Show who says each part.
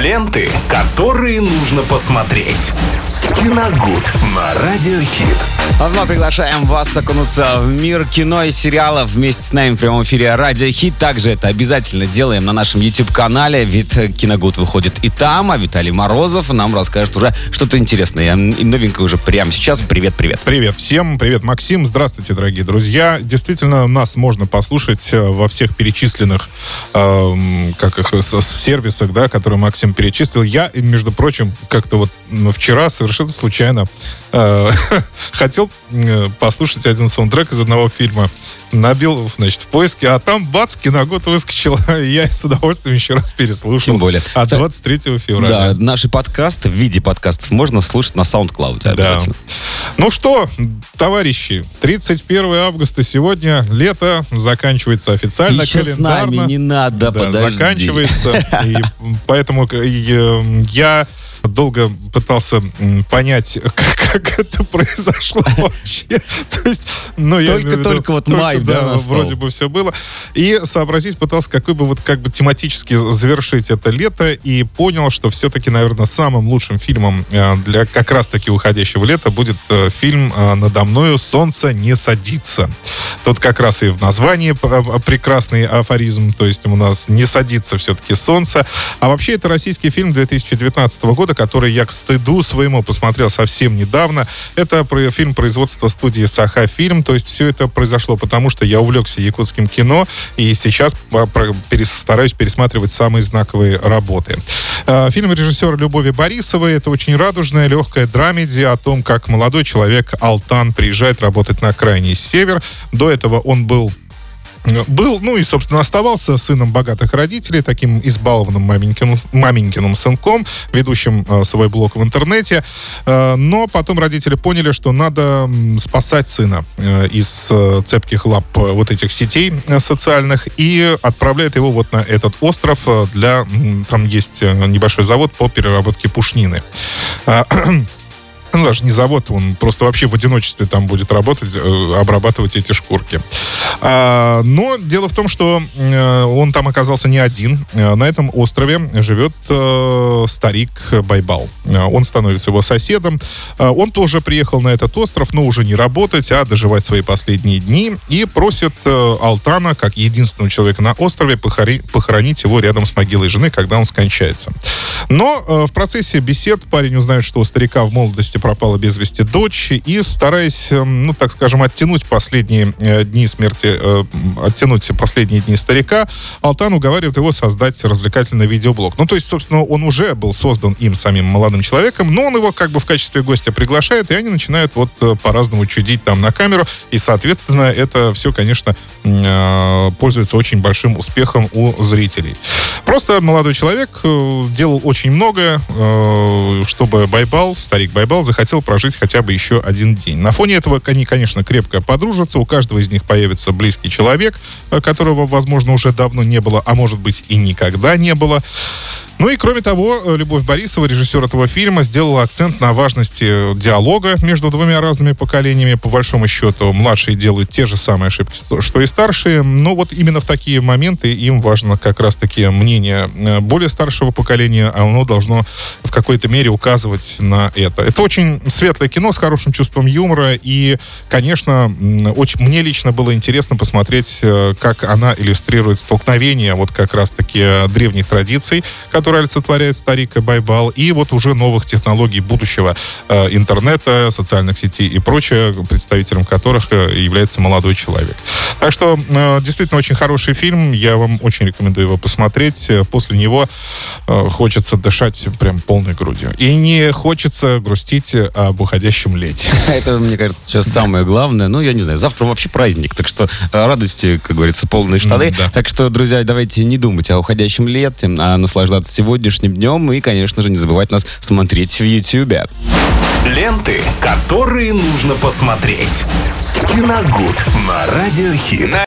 Speaker 1: Ленты, которые нужно посмотреть. Киногуд на Радиохит.
Speaker 2: А вновь приглашаем вас окунуться в мир кино и сериалов вместе с нами в прямом эфире Радио Хит. Также это обязательно делаем на нашем YouTube-канале, ведь Киногуд выходит и там, а Виталий Морозов нам расскажет уже что-то интересное и новенькое уже прямо сейчас. Привет-привет.
Speaker 3: Привет всем, привет Максим, здравствуйте, дорогие друзья. Действительно, нас можно послушать э, во всех перечисленных эм, как их, сервисах, да, которые Максим перечислил. Я, между прочим, как-то вот вчера совершенно случайно э, хотел э, послушать один саундтрек из одного фильма. Набил, значит, в поиске, а там, бац, киногод выскочил. Я с удовольствием еще раз переслушал.
Speaker 2: Тем более.
Speaker 3: От 23 февраля.
Speaker 2: Да, наши подкасты в виде подкастов можно слушать на SoundCloud обязательно.
Speaker 3: Да. Ну что, товарищи, 31 августа сегодня, лето, заканчивается официально,
Speaker 2: Еще
Speaker 3: календарно.
Speaker 2: с нами не надо,
Speaker 3: да,
Speaker 2: подожди.
Speaker 3: заканчивается. И поэтому э, я долго пытался понять, как, как это произошло вообще. То есть, ну, я
Speaker 2: только, виду, только вот май, да,
Speaker 3: вроде бы все было. И сообразить пытался, какой бы вот как бы тематически завершить это лето, и понял, что все-таки, наверное, самым лучшим фильмом э, для как раз-таки уходящего лета будет э, фильм э, «Надо мною солнце не садится». Тут как раз и в названии прекрасный афоризм, то есть у нас не садится все-таки солнце. А вообще это российский фильм 2019 года, который я к стыду своему посмотрел совсем недавно. Это фильм производства студии Саха Фильм. То есть все это произошло потому, что я увлекся якутским кино и сейчас стараюсь пересматривать самые знаковые работы. А, фильм режиссера Любови Борисовой. Это очень радужная, легкая драмеди о том, как молодой человек Алтан приезжает работать на крайний север. До этого он был был, ну и, собственно, оставался сыном богатых родителей, таким избалованным маменькиным, маменькиным сынком, ведущим э, свой блог в интернете. Э, но потом родители поняли, что надо спасать сына э, из э, цепких лап э, вот этих сетей э, социальных и отправляют его вот на этот остров э, для... Там есть э, небольшой завод по переработке пушнины. Ну, даже не завод, он просто вообще в одиночестве там будет работать, э, обрабатывать эти шкурки. А, но дело в том, что э, он там оказался не один. Э, на этом острове живет старик Байбал. Он становится его соседом. Он тоже приехал на этот остров, но уже не работать, а доживать свои последние дни. И просит Алтана, как единственного человека на острове, похоронить его рядом с могилой жены, когда он скончается. Но в процессе бесед парень узнает, что у старика в молодости пропала без вести дочь, и стараясь, эм, ну, так скажем, оттянуть последние э, дни смерти, э, оттянуть последние дни старика, Алтан уговаривает его создать развлекательный видеоблог. Ну, то есть, собственно, он уже был создан им самим молодым человеком, но он его как бы в качестве гостя приглашает, и они начинают вот э, по-разному чудить там на камеру, и, соответственно, это все, конечно, пользуется очень большим успехом у зрителей. Просто молодой человек делал очень много, чтобы Байбал, старик Байбал, захотел прожить хотя бы еще один день. На фоне этого они, конечно, крепко подружатся. У каждого из них появится близкий человек, э, которого, возможно, уже давно не было, а может быть и никогда не было. Ну и кроме того, э, Любовь Борисова, режиссер этого фильма, сделала акцент на важности диалога между двумя разными поколениями. По большому счету, младшие делают те же самые ошибки, что и старшие, но вот именно в такие моменты им важно как раз-таки мнение э, более старшего поколения, а оно должно в какой-то мере указывать на это. Это очень светлое кино с хорошим чувством юмора, и, конечно, очень, мне лично было интересно посмотреть, э, как она иллюстрирует столкновение вот как раз-таки древних традиций, которые который олицетворяет старик Байбал, и вот уже новых технологий будущего э, интернета, социальных сетей и прочее, представителем которых э, является молодой человек. Так что э, действительно очень хороший фильм, я вам очень рекомендую его посмотреть. После него э, хочется дышать прям полной грудью. И не хочется грустить об уходящем лете.
Speaker 2: Это, мне кажется, сейчас самое главное. Ну, я не знаю, завтра вообще праздник, так что э, радости, как говорится, полные штаны. Да. Так что, друзья, давайте не думать о уходящем лете, а наслаждаться сегодняшним днем и, конечно же, не забывать нас смотреть в YouTube.
Speaker 1: Ленты, которые нужно посмотреть. Киногуд на Радиохит.